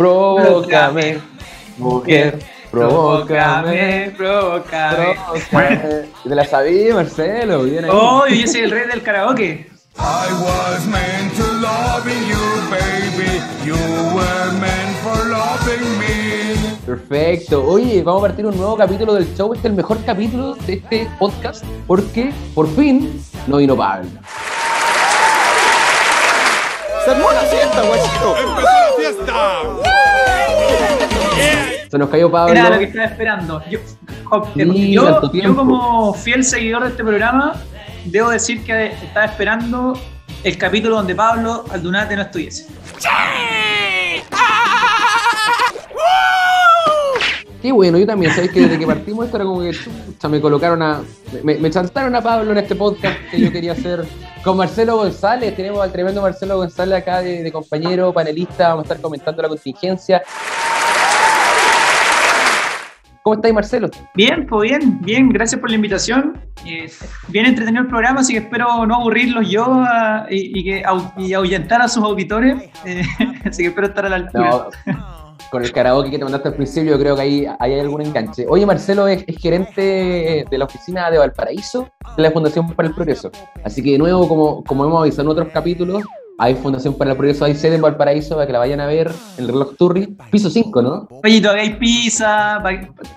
Provócame, mujer. Provócame, provócame. ¿Te la sabía, Marcelo? Bien ahí. Oh, yo soy el rey del karaoke. I was meant to loving you, baby. You were meant for loving me. Perfecto. Oye, vamos a partir un nuevo capítulo del show. Este es el mejor capítulo de este podcast porque por fin no vino Pablo. ¡Se armó la fiesta, guachito! ¡Empezó la fiesta! Se nos cayó Pablo. Era lo que estaba esperando. Yo, Sí, yo- yo como fiel seguidor de este programa, debo decir que estaba esperando el capítulo donde Pablo Aldunate no estuviese. Qué bueno, yo también, ¿sabes que Desde que partimos esto era como que chucha, me colocaron a. Me, me chantaron a Pablo en este podcast que yo quería hacer con Marcelo González. Tenemos al tremendo Marcelo González acá de, de compañero, panelista. Vamos a estar comentando la contingencia. ¿Cómo estáis, Marcelo? Bien, pues bien, bien, gracias por la invitación. Eh, bien entretenido el programa, así que espero no aburrirlos yo ah, y, y que, y ahuyentar a sus auditores. Eh, así que espero estar a la altura. No, con el karaoke que te mandaste al principio, yo creo que ahí, ahí hay algún enganche. Oye, Marcelo es, es gerente de la oficina de Valparaíso de la Fundación para el Progreso. Así que, de nuevo, como, como hemos avisado en otros capítulos, hay Fundación para el Progreso, hay sede en Valparaíso para que la vayan a ver en el reloj Turri. Piso 5, ¿no? Oye, todavía hay pizza,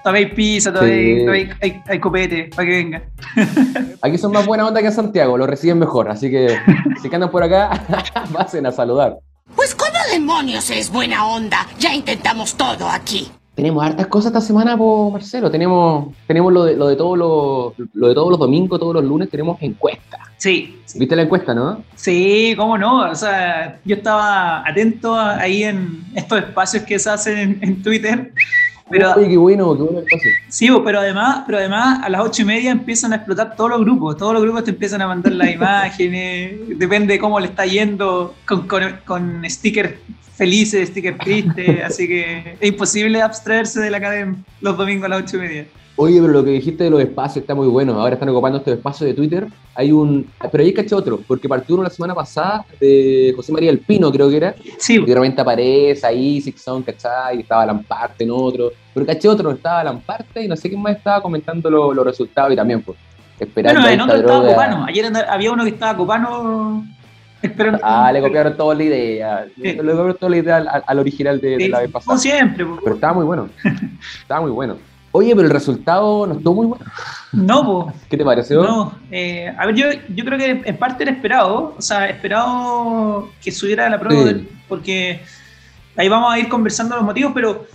todavía hay pizza, todavía, hay- Sí. todavía hay, hay- hay copete, para que venga. Aquí son más buena onda que en Santiago, lo reciben mejor. Así que, si andan por acá, pasen a saludar. Pues ¿cómo demonios es buena onda? Ya intentamos todo aquí. Tenemos hartas cosas esta semana, po, Marcelo. Tenemos, tenemos lo, de, lo, de todos los, lo de todos los domingos, todos los lunes, tenemos encuesta. Sí, ¿Viste la encuesta, no? sí, cómo no. O sea, yo estaba atento ahí en estos espacios que se hacen en, en Twitter. Pero, Oye, qué bueno, qué bueno el pase. sí, pero además, pero además a las ocho y media empiezan a explotar todos los grupos. Todos los grupos te empiezan a mandar las imágenes. Depende de cómo le está yendo con, con, con stickers felices, stickers tristes. así que es imposible abstraerse de la academia los domingos a las ocho y media. Oye, pero lo que dijiste de los espacios está muy bueno. Ahora están ocupando estos espacios de Twitter. Hay un. Pero ahí caché otro, porque partió uno la semana pasada de José María El Pino, creo que era. Sí, Y de repente aparece ahí, Six Sound, ¿cachai? Y estaba Lamparte en otro. Pero caché otro, no estaba Lamparte y no sé quién más estaba comentando lo- los resultados y también, pues. Esperando Bueno, en otro estaba. Copano. Ayer había uno que estaba Copano Ah, le copiaron toda la idea. Sí. Le copiaron toda la idea al, al original de, la vez pasada. como siempre. Pero estaba muy bueno. Estaba muy bueno. Oye, pero el resultado no estuvo muy bueno. No, po, ¿Qué te pareció? no. Eh, a ver, yo, yo creo que en parte era esperado. O sea, esperado que subiera la prueba, Sí. porque ahí vamos a ir conversando los motivos, pero,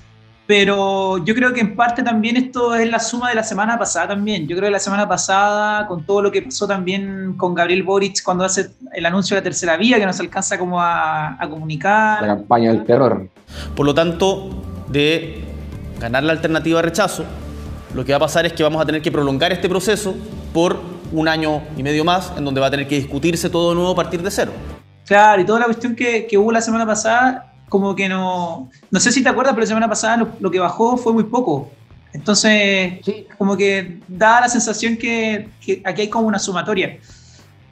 pero yo creo que en parte también esto es la suma de la semana pasada también. Yo creo que la semana pasada, con todo lo que pasó también con Gabriel Boric cuando hace el anuncio de la tercera vía, que nos alcanza como a, a comunicar. La campaña del terror. Por lo tanto, de ganar la alternativa de rechazo, lo que va a pasar es que vamos a tener que prolongar este proceso por un año y medio más, en donde va a tener que discutirse todo de nuevo a partir de cero. Claro, y toda la cuestión que, que hubo la semana pasada, como que no. No sé si te acuerdas, pero la semana pasada lo, lo que bajó fue muy poco. Entonces, Sí. como que da la sensación que, que aquí hay como una sumatoria.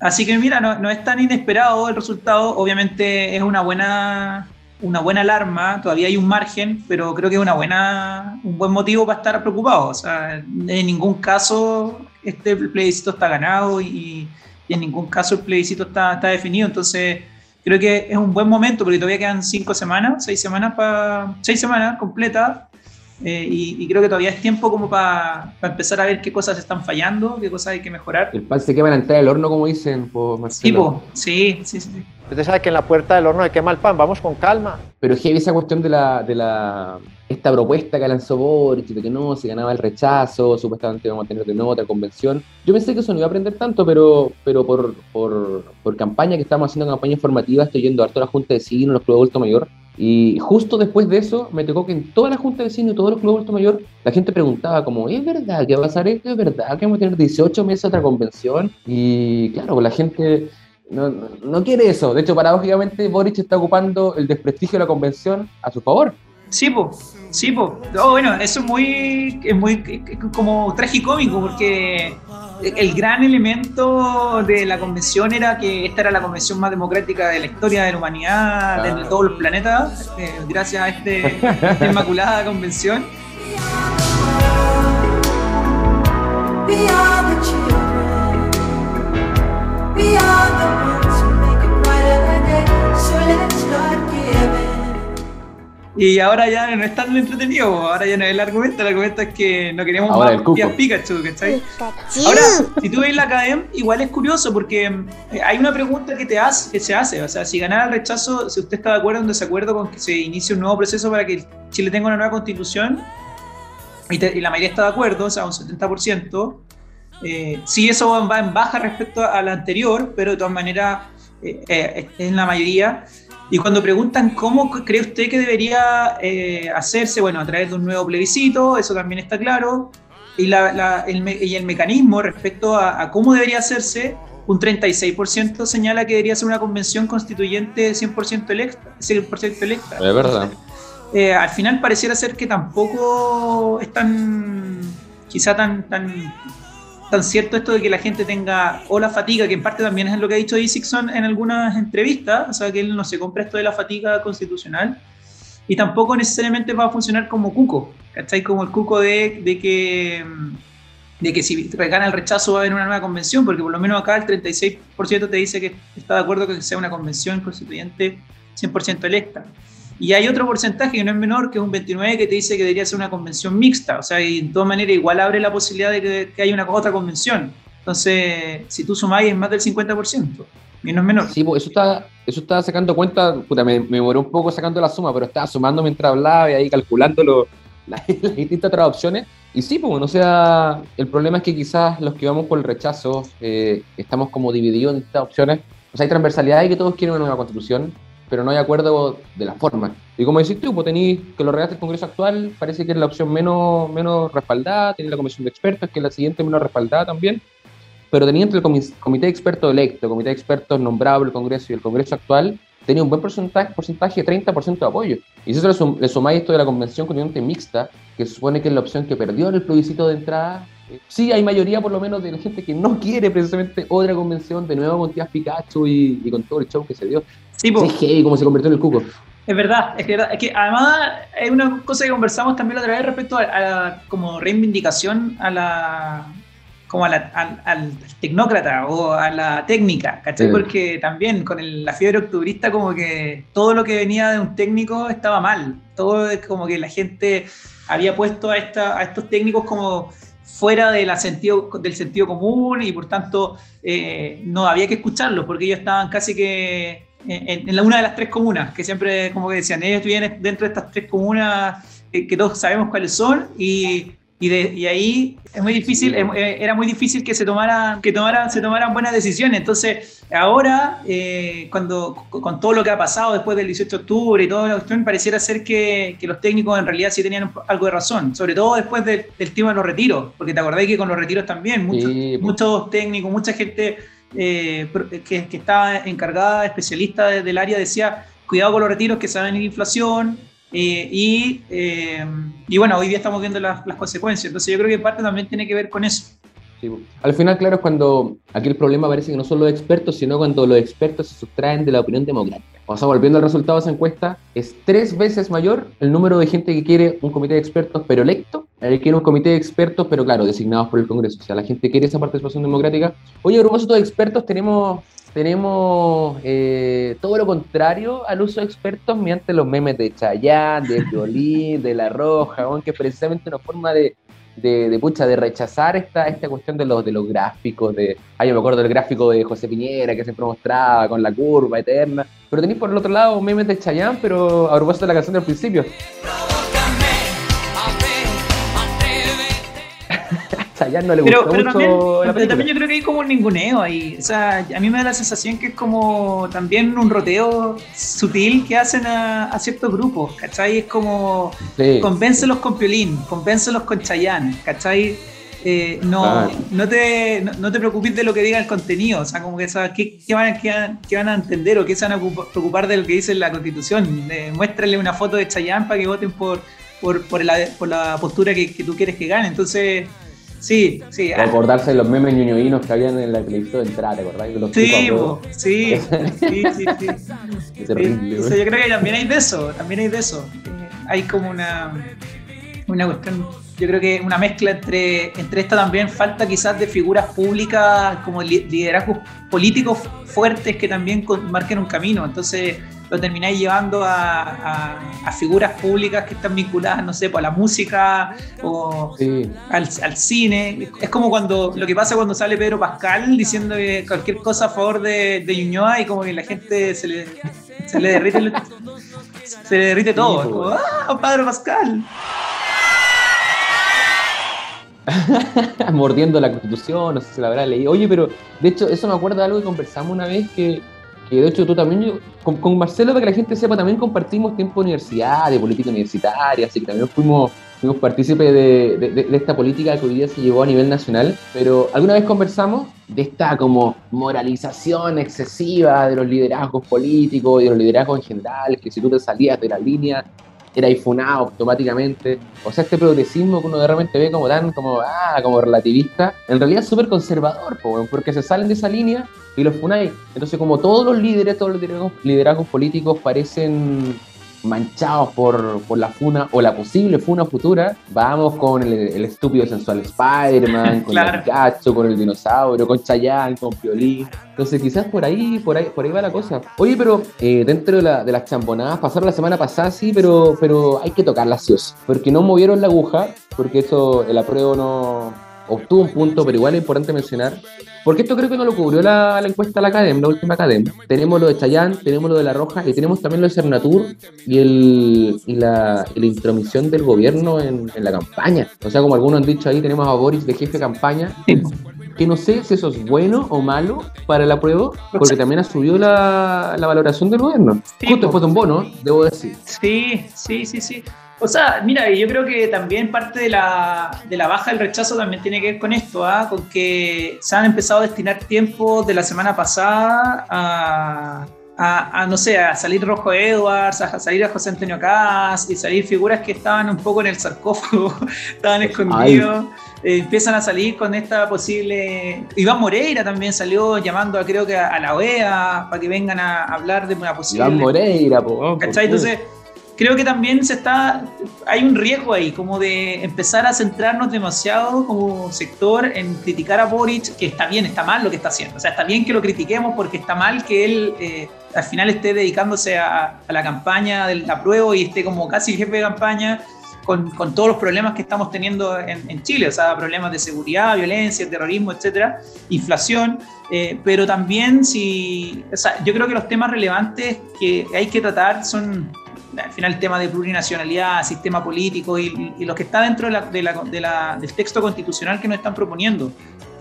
Así que mira, no, no es tan inesperado el resultado. Obviamente es una buena, una buena alarma, todavía hay un margen, pero creo que es una buena, un buen motivo para estar preocupado. O sea, en ningún caso este plebiscito está ganado y, y en ningún caso el plebiscito está, está definido. Entonces, creo que es un buen momento porque todavía quedan cinco semanas, seis semanas para seis semanas completas. eh, y, y creo que todavía es tiempo como para empezar a ver qué cosas están fallando, qué cosas hay que mejorar. El pan se quema en la entrada del horno, como dicen, pues, Marcelo. Sí, sí, sí. Usted sabe que en la puerta del horno se quema el pan, vamos con calma. Pero heavy esa cuestión de la, de la esta propuesta que lanzó Boric, de que no, se ganaba el rechazo, supuestamente vamos a tener de nuevo otra convención. Yo pensé que eso no iba a aprender tanto, pero, pero por, por, campaña que estamos haciendo campaña informativa, estoy yendo harto a la Junta de Vecinos, los clubes adulto mayor, y justo después de eso me tocó que en toda la Junta de Vecinos y todos los clubes adulto mayor, la gente preguntaba como, ¿es verdad que va a pasar esto? ¿Es verdad que vamos a tener 18 meses otra convención? Y claro, pues la gente no, no quiere eso. De hecho, paradójicamente, Boric está ocupando el desprestigio de la convención a su favor. Sí, po. Sí, po. Oh, bueno, eso es muy, es muy como tragicómico porque el gran elemento de la convención era que esta era la convención más democrática de la historia de la humanidad, de todos los planetas, eh, gracias a este, esta inmaculada convención. We are the children. We are the ones who make a brighter day. So let's start. Y ahora ya no es tan entretenido, ahora ya no es el argumento, el argumento es que no queremos Ahora el más cuco. tías Pikachu, ¿cachai? Ahora, si tú ves la academia, igual es curioso porque eh, hay una pregunta que, te hace, que se hace. O sea, si ganara el rechazo, si usted está de acuerdo o en desacuerdo con que se inicie un nuevo proceso para que Chile tenga una nueva constitución, y, te- y la mayoría está de acuerdo, o sea, un 70%, eh, sí eso va- va en baja respecto a la anterior, pero de todas maneras eh, eh, es en la mayoría. Y cuando preguntan cómo cree usted que debería eh, hacerse, bueno, a través de un nuevo plebiscito, eso también está claro, y, la- la- el, me- y el mecanismo respecto a, a cómo debería hacerse, un 36% señala que debería ser una convención constituyente 100% electa. 100% electa. Es verdad. Eh, al final pareciera ser que tampoco es tan, quizá tan, tan, tan cierto esto de que la gente tenga o la fatiga, que en parte también es lo que ha dicho Isixson en algunas entrevistas, o sea que él no se compra esto de la fatiga constitucional, y tampoco necesariamente va a funcionar como cuco, ¿cachai? Como el cuco de, que de que si gana el rechazo va a haber una nueva convención, porque por lo menos acá el 36% te dice que está de acuerdo que sea una convención constituyente 100% electa. Y hay otro porcentaje que no es menor, que es un 29%, que te dice que debería ser una convención mixta. O sea, y de todas maneras igual abre la posibilidad de que, que haya una otra convención. Entonces, si tú sumáis, es más del 50%. Y no es menor. Sí, pues eso está, eso estaba sacando cuenta, puta, me, me un poco sacando la suma, pero estaba sumando mientras hablaba y ahí calculando lo- las, las distintas otras opciones. Y sí, pues, o sea, el problema es que quizás los que vamos por el rechazo eh, estamos como divididos en estas opciones. O sea, hay transversalidad y que todos quieren una nueva constitución, pero no hay acuerdo de la forma. Y como decís tú, pues tenéis que lo regalaste el Congreso actual, parece que es la opción menos, menos respaldada, tenéis la Comisión de Expertos, que es la siguiente menos respaldada también pero tenía entre el comi- comité de expertos electo, comité de expertos nombrado por el Congreso y el Congreso actual, tenía un buen porcentaje, porcentaje de 30% de apoyo. Y si eso le, sum- le sumáis esto de la convención constituyente mixta, que supone que es la opción que perdió en el plebiscito de entrada, eh, sí hay mayoría por lo menos de la gente que no quiere precisamente otra convención, de nuevo con tías Pikachu y, y con todo el show que se dio. Sí, po. Sí, heavy, como se convirtió en el cuco. Es verdad, es que, es que además es una cosa que conversamos también la otra vez respecto a, a la como reivindicación a la como a la- al, al tecnócrata o a la técnica, ¿cachai? Sí. Porque también con el- la fiebre octubrista como que todo lo que venía de un técnico estaba mal, todo es como que la gente había puesto a, esta, a estos técnicos como fuera de la sentido, del sentido común y por tanto eh, no había que escucharlos porque ellos estaban casi que en, en la- una de las tres comunas, que siempre como que decían, ellos viven dentro de estas tres comunas eh, que todos sabemos cuáles son y, y, de, y ahí es muy difícil, eh, era muy difícil que se tomaran, que tomaran, se tomaran buenas decisiones. Entonces, ahora, eh, cuando con, con todo lo que ha pasado después del 18 de octubre y toda la cuestión, pareciera ser que, que los técnicos en realidad sí tenían algo de razón, sobre todo después del, del tema de los retiros, porque te acordáis que con los retiros también, muchos, Sí, pues. muchos técnicos, mucha gente eh, pro- que, que estaba encargada, especialista de- del área, decía, cuidado con los retiros que se va a inflación. eh, y, eh, y bueno, hoy día estamos viendo las, las consecuencias. Entonces yo creo que parte también tiene que ver con eso. Sí. Al final, claro, es cuando aquí el problema parece que no son los expertos, sino cuando los expertos se sustraen de la opinión democrática. O sea, volviendo al resultado de esa encuesta, es tres veces mayor el número de gente que quiere un comité de expertos pero electo, el que quiere un comité de expertos pero claro, designados por el Congreso. O sea, la gente quiere esa participación democrática. Oye, a propósito de expertos, tenemos, tenemos eh, todo lo contrario al uso de expertos mediante los memes de Chayanne, de Violín, de La Roja, que es precisamente una forma de, de, de, pucha, de rechazar esta, esta cuestión de los, de los gráficos, de, ah, yo me acuerdo del gráfico de José Piñera que siempre mostraba con la curva eterna, pero tenéis por el otro lado memes de Chayanne, pero a propósito de la canción del principio. Chayanne no le Pero, gustó pero mucho también, pero yo creo que hay como un ninguneo ahí. O sea, a mí me da la sensación que es como también un roteo sutil que hacen a, a ciertos grupos, ¿cachai? Es como Sí. convéncelos con Piolín, convéncelos con Chayanne, ¿cachai? eh, no, no, te, no, no te preocupes de lo que diga el contenido, o sea, como que sabes qué, qué van, a- qué van- qué van a entender o qué se van a ocupa- preocupar de lo que dice la constitución. Eh, muéstrale una foto de Chayanne para que voten por, por, por, la, por la postura que, que tú quieres que gane. Entonces, sí, sí. ah, Acordarse de los memes ñoñoínos que habían en la televisión de entrada, ¿te acordás? De los Sí, sí, sí, sí, sí. Es terrible, Sí, güey. o sea, yo creo que también hay de eso, también hay de eso. Eh, hay como una, una cuestión, yo creo que una mezcla entre, entre esta también falta quizás de figuras públicas como li- liderazgos políticos fuertes que también marquen un camino. Entonces lo termináis llevando a, a- a figuras públicas que están vinculadas, no sé, pues, a la música o Sí. al, al cine. Es como cuando lo que pasa cuando sale Pedro Pascal diciendo que cualquier cosa a favor de, de Ñuñoa y como que la gente se le, se le derrite el- se le derrite todo. Sí, Es como, pues. ¡ah, Pedro Pascal! mordiendo la constitución, no sé si la habrá leído. Oye, pero de hecho, eso me acuerda de algo que conversamos una vez que, que de hecho tú también, con, con Marcelo, para que la gente sepa, también compartimos tiempo de política universitaria, así que también fuimos, fuimos partícipes de, de- de- esta política que hoy día se llevó a nivel nacional. Pero alguna vez conversamos de esta como moralización excesiva de los liderazgos políticos y de los liderazgos en general, que si tú te salías de la línea era ifunado automáticamente. O sea, este progresismo que uno de repente ve como tan, como, ah, como relativista, en realidad es súper conservador, porque se salen de esa línea y los funáis. Entonces, como todos los líderes, todos los liderazgos, liderazgos políticos parecen manchados por, por la funa o la posible funa futura, vamos con el, el estúpido sensual Spider-Man, con Claro. el Pikachu, con el dinosaurio, con Chayanne, con Piolín. Entonces quizás por ahí, por ahí, por ahí va la cosa. Oye, pero eh, dentro de, la- de las champonadas, pasaron la semana pasada, sí, pero, pero hay que tocarlas sí o sí, Porque no movieron la aguja, porque eso, el apruebo no obtuvo un punto, pero igual es importante mencionar. Porque esto creo que no lo cubrió la, la encuesta de la Academia, la última Academia. Tenemos lo de Chayán, tenemos lo de La Roja y tenemos también lo de Cernatur y, el, y, la, y la intromisión del gobierno en, en la campaña. O sea, como algunos han dicho ahí, tenemos a Boris de jefe de campaña que no sé si eso es bueno o malo para el apruebo, porque también ha subido la, la valoración del gobierno. Sí, Justo después de un bono, debo decir. Sí, sí, sí, sí. O sea, mira, yo creo que también parte de la, de la baja del rechazo también tiene que ver con esto, ¿ah? con que se han empezado a destinar tiempo de la semana pasada a, a, a, no sé, a salir Rojo Edwards, a salir a José Antonio Cas y salir figuras que estaban un poco en el sarcófago, estaban escondidos. Eh, empiezan a salir con esta posible. Iván Moreira también salió llamando a creo que a, a la OEA para que vengan a hablar de una posible. Iván Moreira, po, ¿por ¿Cachai? Entonces, creo que también se está, hay un riesgo ahí, como de empezar a centrarnos demasiado como sector en criticar a Boric, que está bien, está mal lo que está haciendo. O sea, está bien que lo critiquemos porque está mal que él eh, al final esté dedicándose a, la campaña del apruebo y esté como casi jefe de campaña. Con, con todos los problemas que estamos teniendo en, en Chile, o sea, problemas de seguridad, violencia, terrorismo, etcétera, inflación, eh, pero también si, o sea, yo creo que los temas relevantes que hay que tratar son al final el tema de plurinacionalidad, sistema político y, y lo que está dentro de la- de la- de la- del texto constitucional que nos están proponiendo.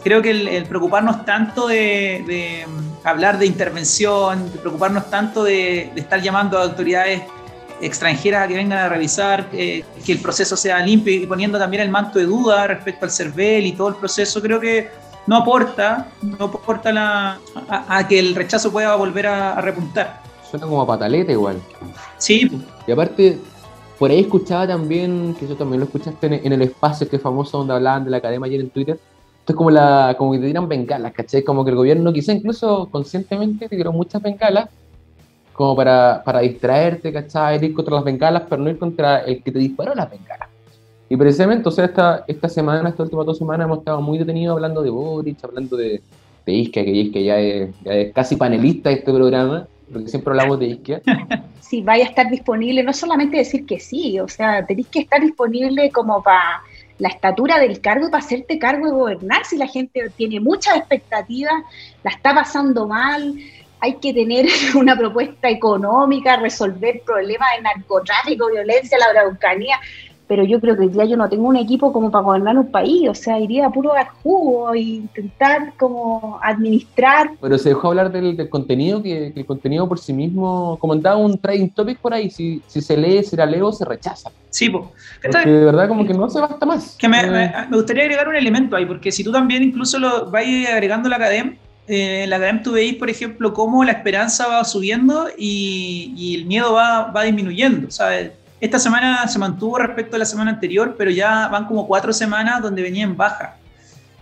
Creo que el, el preocuparnos tanto de, mm, hablar de intervención, de preocuparnos tanto de estar llamando a autoridades extranjeras a que vengan a revisar, eh, que el proceso sea limpio y poniendo también el manto de duda respecto al CERVEL y todo el proceso, creo que no aporta, no aporta la- a, a que el rechazo pueda volver a, a repuntar. Suena como a pataleta igual. Sí, Y aparte, por ahí escuchaba también, que eso también lo escuchaste en, en el espacio que es famoso donde hablaban de la academia ayer en Twitter. Esto es como, la, como que te tiran bengalas, ¿cachai? Como que el gobierno quizá incluso conscientemente te tiró muchas bengalas como para, para distraerte, ¿cachai? Ir contra las bengalas, pero no ir contra el que te disparó las bengalas. Y precisamente, o sea, esta, esta semana, estas últimas dos semanas hemos estado muy detenidos hablando de Boric, hablando de, de Isquia, que Isquia ya es, ya es casi panelista de este programa, porque siempre hablamos de Isquia. si vaya a estar disponible, no solamente decir que sí, o sea, tenéis que estar disponible como para la estatura del cargo para hacerte cargo de gobernar. Si la gente tiene muchas expectativas, la está pasando mal, hay que tener una propuesta económica, resolver problemas de narcotráfico, violencia, la araucanía. Pero yo creo que hoy día yo no tengo un equipo como para gobernar un país, o sea, iría a puro dar jugo e intentar como administrar. Pero se dejó hablar del, del contenido, que, que el contenido por sí mismo, comentaba un trading topic por ahí, si, si se lee, si la leo, se rechaza. Sí, po. Porque de verdad como que no se basta más. Que me, Eh, me- me gustaría agregar un elemento ahí, porque si tú también incluso lo vas agregando la academia, eh, en la academia tú veis, por ejemplo, cómo la esperanza va subiendo y, y el miedo va, va disminuyendo. Sea, esta semana se mantuvo respecto a la semana anterior, pero ya van como cuatro semanas donde venía en baja.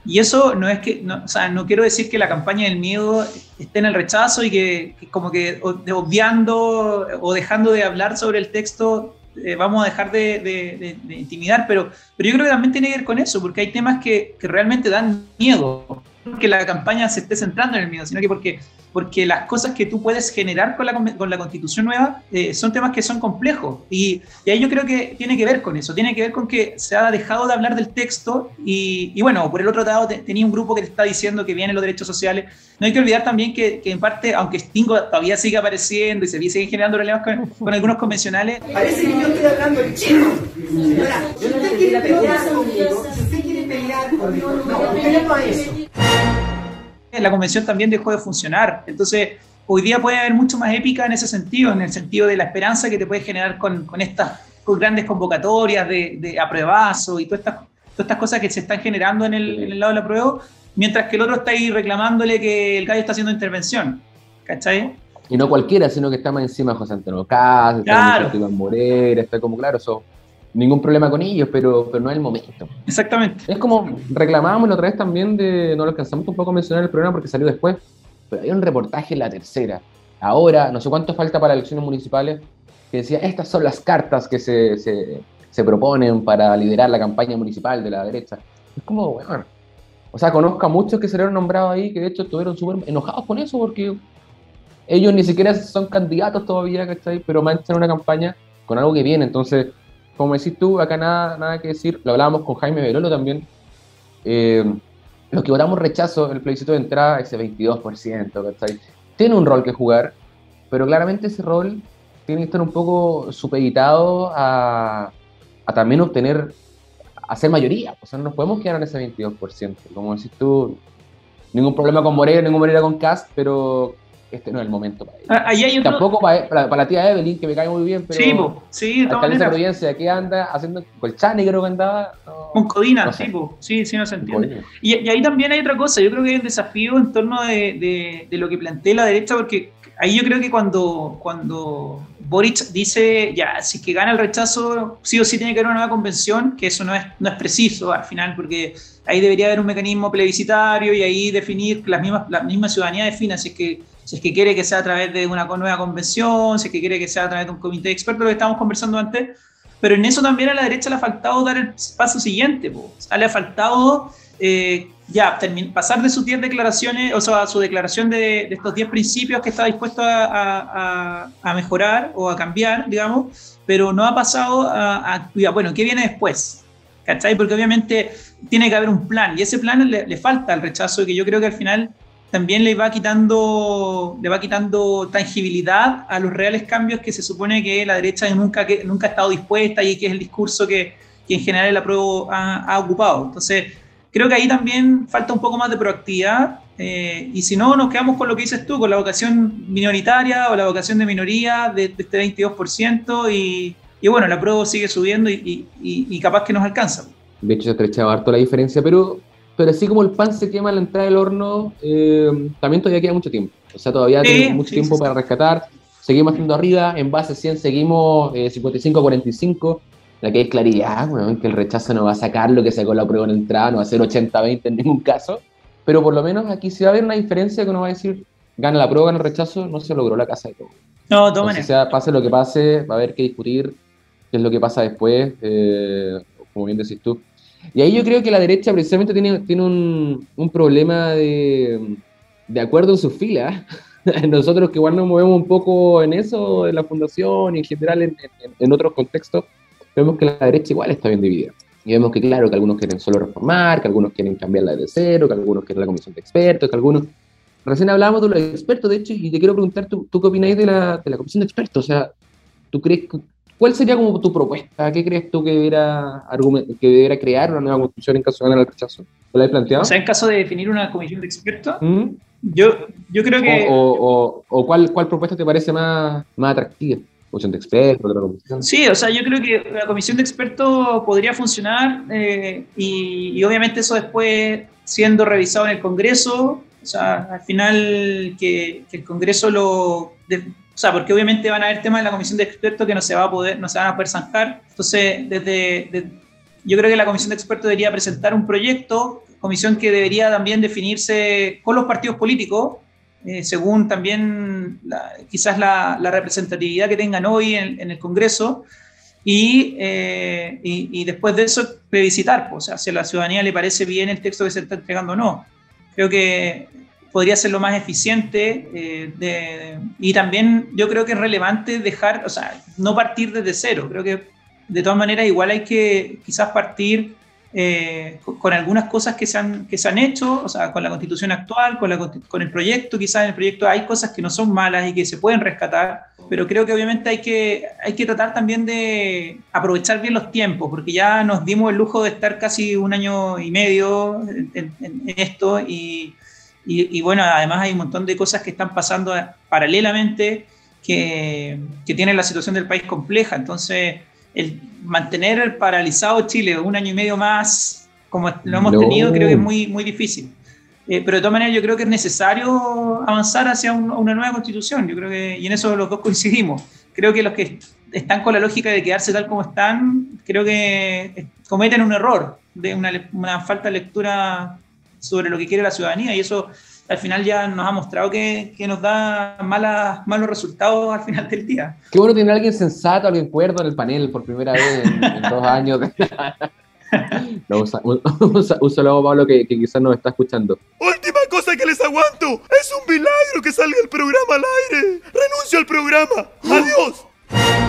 Y eso no es que, no, o sea, no quiero decir que la campaña del miedo esté en el rechazo y que, como que obviando o dejando de hablar sobre el texto eh, vamos a dejar de, intimidar, pero, pero yo creo que también tiene que ver con eso, porque hay temas que, realmente dan miedo, porque la campaña se esté centrando en el miedo, sino que porque, porque las cosas que tú puedes generar con la, con la constitución nueva eh, son temas que son complejos. Y, y ahí yo creo que tiene que ver con eso, tiene que ver con que se ha dejado de hablar del texto y, y bueno, por el otro lado te- tenía un grupo que te está diciendo que vienen los derechos sociales. No hay que olvidar también que, que en parte, aunque Stingo todavía sigue apareciendo y se siguen generando problemas con, con algunos convencionales, Parece que yo estoy hablando en chino. Señora, si usted quiere pelear conmigo, si usted quiere pelear conmigo, no, usted no a eso. La convención también dejó de funcionar. Entonces, hoy día puede haber mucho más épica en ese sentido, en el sentido de la esperanza que te puede generar con, con estas con grandes convocatorias de, de apruebazo y todas estas, todas estas cosas que se están generando en el, en el lado del apruebo, mientras que el otro está ahí reclamándole que el gallo está haciendo intervención. ¿Cachai? Y no cualquiera, sino que está más encima José Antonio Cas, está Claro. como Iván Morera, está como, claro, eso, ningún problema con ellos, pero, pero no es el momento. Exactamente. Es como reclamábamos la otra vez también de, no lo alcanzamos un poco a mencionar en el programa porque salió después, pero hay un reportaje en la tercera. Ahora, no sé cuánto falta para elecciones municipales, que decía, estas son las cartas que se, se, se proponen para liderar la campaña municipal de la derecha. Es como, bueno, o sea, conozco a muchos que se le nombrado ahí, que de hecho estuvieron súper enojados con eso porque ellos ni siquiera son candidatos todavía, ¿cachai? Pero manchan una campaña con algo que viene. Entonces, como decís tú, acá nada, nada que decir. Lo hablábamos con Jaime Verolo también. Eh, los que votamos rechazo en el plebiscito de entrada, ese 22%, ¿cachai? Tiene un rol que jugar, pero claramente ese rol tiene que estar un poco supeditado a, también obtener, a ser mayoría. O sea, no nos podemos quedar en ese 22%. Como decís tú, ningún problema con Moreno, ningún problema con Cast, pero este no es el momento para ello. Ah, Ahí hay otro. Tampoco para, para, para la tía Evelyn, que me cae muy bien, pero Sí, po, sí, de. Providencia, ¿qué anda haciendo? Colchani creo que andaba. No, Con Codina, no sé. sí, po, sí, sí, no se entiende. Y, y ahí también hay otra cosa, yo creo que hay un desafío en torno de, de- de lo que plantea la derecha, porque ahí yo creo que cuando, cuando Boric dice, ya, si es que gana el rechazo, sí o sí tiene que haber una nueva convención, que eso no es, no es preciso al final, porque ahí debería haber un mecanismo plebiscitario y ahí definir, que las mismas, la misma ciudadanía defina si es que si es que quiere que sea a través de una nueva convención, si es que quiere que sea a través de un comité de expertos, lo que estábamos conversando antes, pero en eso también a la derecha le ha faltado dar el paso siguiente, po. Le ha faltado eh, ya pasar de sus 10 declaraciones, o sea, su declaración de, de estos 10 principios que está dispuesto a- a- a mejorar o a cambiar, digamos, pero no ha pasado a, a- ya, bueno, ¿qué viene después? ¿Cachai? Porque obviamente tiene que haber un plan y ese plan le, le falta al rechazo que yo creo que al final también le va quitando le va quitando tangibilidad a los reales cambios que se supone que la derecha nunca, que, nunca ha estado dispuesta y que es el discurso que, que en general el apruebo ha, ha ocupado. Entonces, creo que ahí también falta un poco más de proactividad eh, y si no, nos quedamos con lo que dices tú, con la vocación minoritaria o la vocación de minoría de, de este 22% y, y bueno, el apruebo sigue subiendo y, y- y- capaz que nos alcanza. De hecho, se estrechaba harto la diferencia, pero, pero así como el pan se quema a la entrada del horno, eh, también todavía queda mucho tiempo. O sea, todavía Sí, tenemos mucho sí, tiempo sí, para rescatar. Seguimos haciendo arriba, en base 100 seguimos eh, 55-45. La que es claridad, bueno, que el rechazo no va a sacar lo que sacó la prueba en entrada, no va a ser 80-20 en ningún caso. Pero por lo menos aquí sí va a haber una diferencia que uno va a decir, gana la prueba, gana el rechazo, no se logró la casa de todo. No, Entonces, maneras. sea, pase lo que pase, va a haber que discutir qué es lo que pasa después, eh, como bien decís tú. Y ahí yo creo que la derecha precisamente tiene, tiene un, un problema de, de acuerdo en sus filas. Nosotros que igual nos movemos un poco en eso, en la fundación y en general en, en- en otros contextos, vemos que la derecha igual está bien dividida. Y vemos que claro, que algunos quieren solo reformar, que algunos quieren cambiarla de cero, que algunos quieren la comisión de expertos, que algunos... Recién hablábamos de los expertos, de hecho, y te quiero preguntar, ¿tú, tú qué opináis de la, de la comisión de expertos? O sea, ¿tú crees ¿Cuál sería como tu propuesta? ¿Qué crees tú que debiera, que debiera crear una nueva constitución en caso de ganar el rechazo? ¿Lo habéis planteado? O sea, en caso de definir una comisión de expertos, ¿Mm? yo, yo creo que... ¿O, o- o- o cuál, cuál propuesta te parece más, más atractiva? ¿Comisión de expertos, otra comisión? Sí, o sea, yo creo que la comisión de expertos podría funcionar eh, y, y obviamente eso después siendo revisado en el Congreso, o sea, al final que, que el Congreso lo... de- o sea, porque obviamente van a haber temas de la comisión de expertos que no se va a poder, no se van a poder zanjar. Entonces, desde, de- yo creo que la comisión de expertos debería presentar un proyecto, comisión que debería también definirse con los partidos políticos, eh, según también la- quizás la, la representatividad que tengan hoy en, en el Congreso, y, eh, y, y después de eso plebiscitar, pues, o sea, si a la ciudadanía le parece bien el texto que se está entregando o no. Creo que podría ser lo más eficiente eh, de- y también yo creo que es relevante dejar, o sea, no partir desde cero, creo que de todas maneras igual hay que quizás partir eh, con, algunas cosas que se, han, que se han hecho, o sea, con la constitución actual, con, la, con el proyecto, quizás en el proyecto hay cosas que no son malas y que se pueden rescatar, pero creo que obviamente hay que, hay que tratar también de aprovechar bien los tiempos, porque ya nos dimos el lujo de estar casi un año y medio en, en- en esto y, y- y bueno, además hay un montón de cosas que están pasando paralelamente que, que tienen la situación del país compleja, entonces el mantener paralizado Chile un año y medio más, como lo hemos No. tenido, creo que es muy, muy difícil. Eh, pero de todas maneras yo creo que es necesario avanzar hacia un- una nueva constitución, yo creo que, y en eso los dos coincidimos. Creo que los que están con la lógica de quedarse tal como están, creo que eh, cometen un error, de una, una falta de lectura sobre lo que quiere la ciudadanía, y eso al final ya nos ha mostrado que, que nos da malas, malos resultados al final del día. Qué bueno tener a alguien sensato, alguien cuerdo en el panel por primera vez en, en dos años. no, usa, usa, un saludo a Pablo que, que quizás nos está escuchando. Última cosa que les aguanto. Es un milagro que salga el programa al aire. Renuncio al programa. Adiós.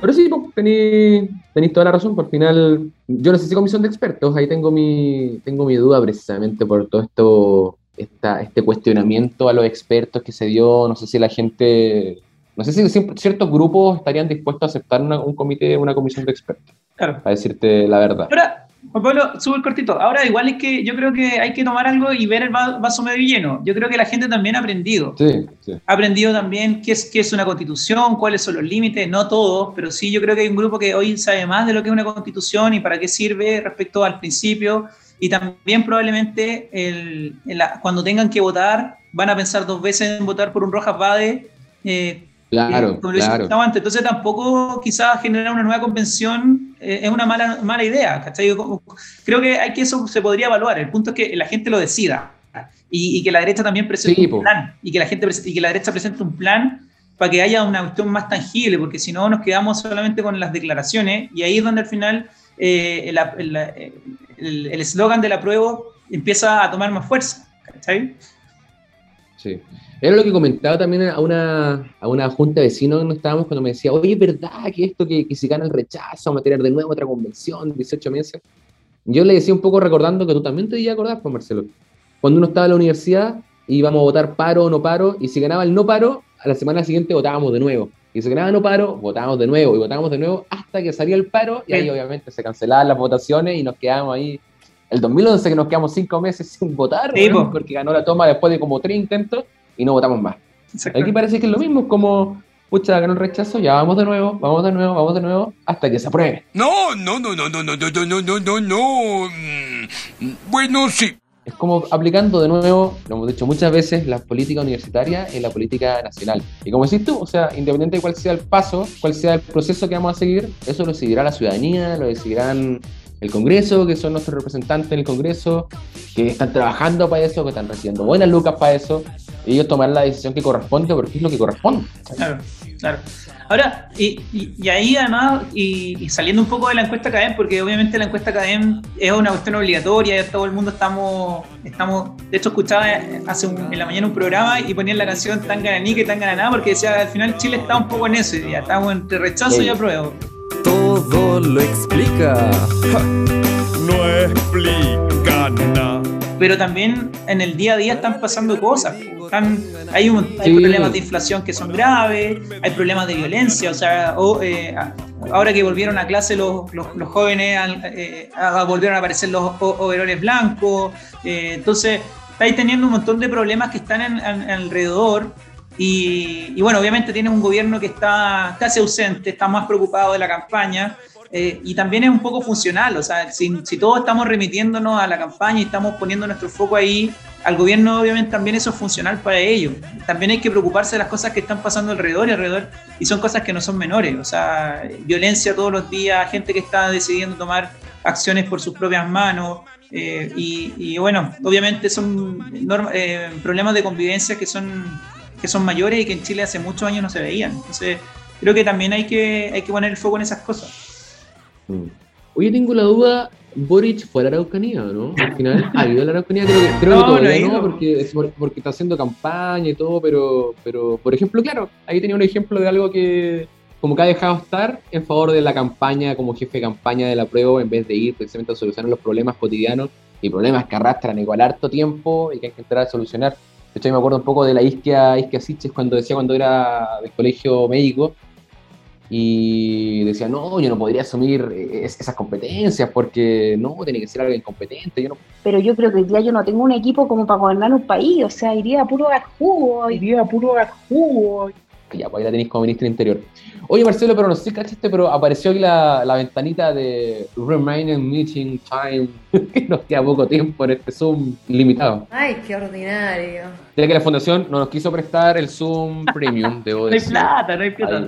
Pero sí, pues, tenéis toda la razón. Por final, yo no sé si comisión de expertos, ahí tengo mi, tengo mi duda precisamente por todo esto, esta, este cuestionamiento a los expertos que se dio. No sé si la gente, no sé si ciertos grupos estarían dispuestos a aceptar una- un comité, una comisión de expertos, Claro. para decirte la verdad. Ahora, Juan Pablo, súper cortito. Ahora, igual es que yo creo que hay que tomar algo y ver el va- vaso medio lleno. Yo creo que la gente también ha aprendido. Sí, sí. Ha aprendido también qué es, qué es una constitución, cuáles son los límites, no todos, pero sí yo creo que hay un grupo que hoy sabe más de lo que es una constitución y para qué sirve respecto al principio. Y también probablemente el- en la- cuando tengan que votar van a pensar dos veces en votar por un Rojas Bade. eh, Claro, eh, como claro. Antes. Entonces tampoco quizás generar una nueva convención eh, es una mala, mala idea. ¿cachai? Yo Creo que hay que eso se podría evaluar. El punto es que la gente lo decida y, y que la derecha también presente Sí, un po. plan y que la gente y que la derecha presente un plan para que haya una cuestión más tangible, porque si no nos quedamos solamente con las declaraciones y ahí es donde al final eh, el el- el- el eslogan del apruebo empieza a tomar más fuerza. ¿cachai? Sí. Era lo que comentaba también a una, a una junta de vecinos donde estábamos cuando me decía, oye, ¿es verdad que esto que, que si gana el rechazo vamos a tener de nuevo otra convención, 18 meses? Yo le decía un poco recordando que tú también te debías acordar, pues Marcelo, cuando uno estaba en la universidad íbamos a votar paro o no paro, y si ganaba el no paro, a la semana siguiente votábamos de nuevo. Y si ganaba no paro, votábamos de nuevo, y votábamos de nuevo hasta que salía el paro, y ahí obviamente se cancelaban las votaciones y nos quedamos ahí. El 2011 que nos quedamos cinco meses sin votar, Sí, porque ganó la toma después de como tres intentos y no votamos más. Aquí parece que es lo mismo, es como, pucha, ganó el rechazo, ya vamos de nuevo, vamos de nuevo, vamos de nuevo, hasta que se apruebe. No, no, no, no, no, no, no, no, no, no, no, no. Mm, Bueno, sí. Es como aplicando de nuevo, lo hemos dicho muchas veces, la política universitaria en la política nacional. Y como decís tú, o sea, independiente de cuál sea el paso, cuál sea el proceso que vamos a seguir, eso lo decidirá la ciudadanía, lo decidirán el Congreso, que son nuestros representantes en el Congreso, que están trabajando para eso, que están recibiendo buenas lucas para eso, y ellos tomarán la decisión que corresponde porque es lo que corresponde. Claro, claro. Ahora, y, y- y ahí además, y, y saliendo un poco de la encuesta CADEM, porque obviamente la encuesta CADEM es una cuestión obligatoria, ya todo el mundo estamos, estamos de hecho escuchaba hace un- en la mañana un programa y ponían la canción tan gananí que tan gananá, porque decía al final Chile está un poco en eso, y ya estamos entre rechazo y apruebo. Todo lo explica. No explica nada. pero también en el día a día están pasando cosas. Están- hay un- hay Sí. problemas de inflación que son graves, hay problemas de violencia, o sea, o, eh, ahora que volvieron a clase los, los- los jóvenes, eh, volvieron a aparecer los overoles blancos, eh, entonces estáis teniendo un montón de problemas que están en- en- alrededor. Y, bueno, obviamente tienes un gobierno que está casi ausente, está más preocupado de la campaña eh, y también es un poco funcional, o sea, si, si todos estamos remitiéndonos a la campaña y estamos poniendo nuestro foco ahí, al gobierno obviamente también eso es funcional para ellos. También hay que preocuparse de las cosas que están pasando alrededor y alrededor, y son cosas que no son menores, o sea, violencia todos los días, gente que está decidiendo tomar acciones por sus propias manos, eh, y, y bueno, obviamente son norma- eh, problemas de convivencia que son, que son mayores y que en Chile hace muchos años no se veían. Entonces, creo que también hay que, hay que poner el foco en esas cosas. Mm. Oye, tengo la duda, Boric fue a la Araucanía, ¿no? Al final, ¿ha ido a la Araucanía? Creo que, creo No, que no todavía porque, porque está haciendo campaña y todo, pero, pero, por ejemplo, claro, ahí tenía un ejemplo de algo que como que ha dejado estar en favor de la campaña como jefe de campaña de la prueba en vez de ir precisamente a solucionar los problemas cotidianos y problemas que arrastran igual harto tiempo y que hay que entrar a solucionar. De hecho, yo me acuerdo un poco de la Isquia, Isquia Siches cuando decía cuando era del colegio médico y decía, no, yo no podría asumir eh, es- esas competencias porque no, tiene que ser alguien competente. Yo no... Pero yo creo que día yo no tengo un equipo como para gobernar un país, o sea, iría a puro dar jugo, iría a puro dar jugo. Ya, pues ahí la tenéis como ministro del Interior. Oye, Marcelo, pero no sé si cachaste, pero apareció aquí la, la ventanita de Remaining Meeting Time, que nos queda poco tiempo en este Zoom limitado. Ay, qué ordinario. Ya que la fundación no nos quiso prestar el Zoom Premium, debo No hay decir. plata, no hay plata.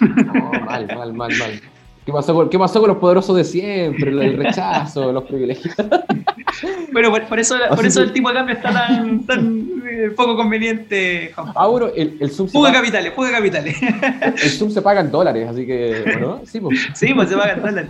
No, mal, mal, mal, mal. ¿Qué pasó, con, ¿Qué pasó con los poderosos de siempre? El rechazo, los privilegiados. Bueno, por, por eso, por eso que- el tipo de cambio está tan, tan eh, poco conveniente, Juan. Ah, bueno, el, el Zoom se Fuga paga, capitales, fuga capitales. el Zoom se paga en dólares, así que, ¿no? Sí, pues. Sí, pues se va a gastar.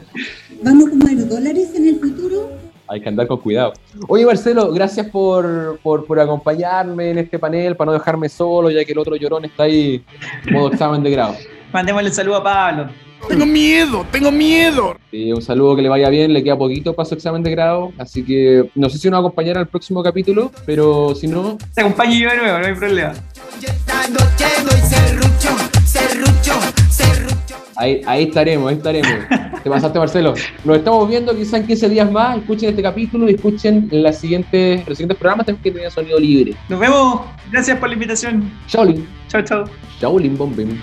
¿Vamos a comer dólares en el futuro? Hay que andar con cuidado. Oye, Marcelo, gracias por, por, por acompañarme en este panel, para no dejarme solo, ya que el otro llorón está ahí en modo examen de grado. Mandémosle saludo a Pablo. Tengo miedo, tengo miedo. Y un saludo, que le vaya bien, le queda poquito para su examen de grado, así que no sé si nos va a acompañar al próximo capítulo, pero si no, Te acompaño yo de nuevo, no hay problema. ahí, ahí estaremos, ahí estaremos. Te pasaste, Marcelo. Nos estamos viendo quizás en 15 días más, escuchen este capítulo y escuchen las siguientes, los siguientes programas también que tengan sonido libre. Nos vemos. Gracias por la invitación. Chao, Lin. Chao, chao. Chao, Lin Bombim.